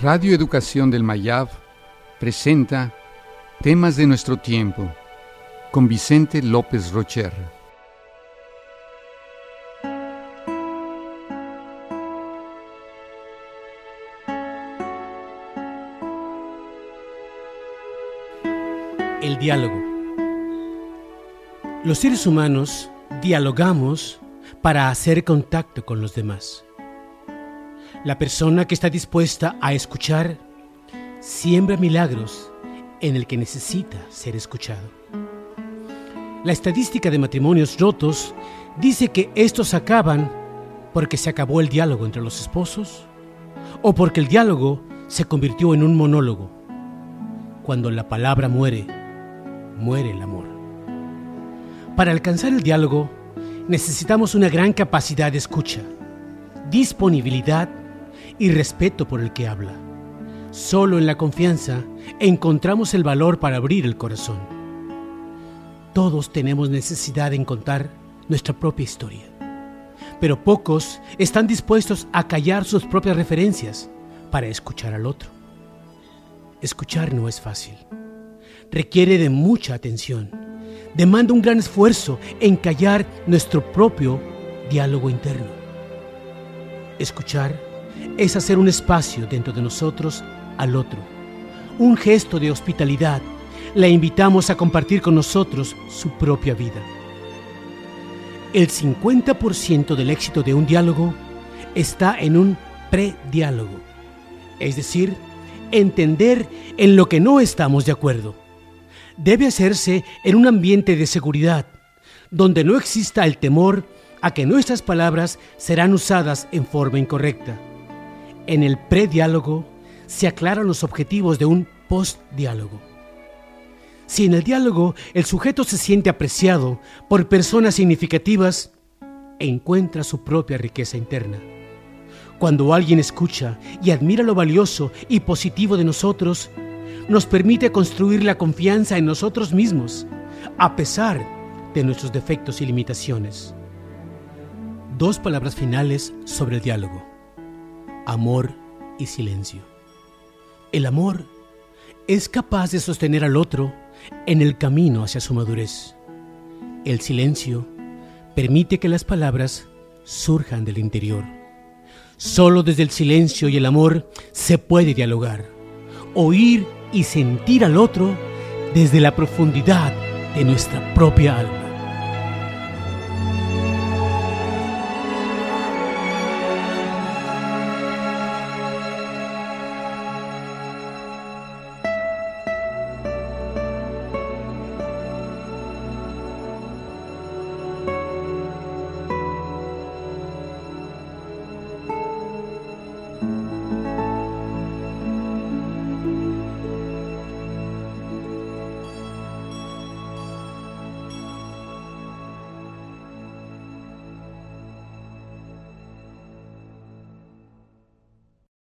Radio Educación del Mayab presenta Temas de nuestro tiempo con Vicente López Rocher. El diálogo. Los seres humanos dialogamos para hacer contacto con los demás. La persona que está dispuesta a escuchar siembra milagros en el que necesita ser escuchado. La estadística de matrimonios rotos dice que estos acaban porque se acabó el diálogo entre los esposos o porque el diálogo se convirtió en un monólogo. Cuando la palabra muere, muere el amor. Para alcanzar el diálogo necesitamos una gran capacidad de escucha, disponibilidad y respeto por el que habla. Solo en la confianza encontramos el valor para abrir el corazón. Todos tenemos necesidad de contar nuestra propia historia, pero pocos están dispuestos a callar sus propias referencias para escuchar al otro. Escuchar no es fácil. Requiere de mucha atención. Demanda un gran esfuerzo en callar nuestro propio diálogo interno. Escuchar es hacer un espacio dentro de nosotros al otro. Un gesto de hospitalidad. La invitamos a compartir con nosotros su propia vida. El 50% del éxito de un diálogo está en un prediálogo, es decir, entender en lo que no estamos de acuerdo. Debe hacerse en un ambiente de seguridad, donde no exista el temor a que nuestras palabras serán usadas en forma incorrecta. En el prediálogo se aclaran los objetivos de un postdiálogo. Si en el diálogo el sujeto se siente apreciado por personas significativas, encuentra su propia riqueza interna. Cuando alguien escucha y admira lo valioso y positivo de nosotros, nos permite construir la confianza en nosotros mismos, a pesar de nuestros defectos y limitaciones. Dos palabras finales sobre el diálogo amor y silencio. El amor es capaz de sostener al otro en el camino hacia su madurez. El silencio permite que las palabras surjan del interior. Solo desde el silencio y el amor se puede dialogar, oír y sentir al otro desde la profundidad de nuestra propia alma.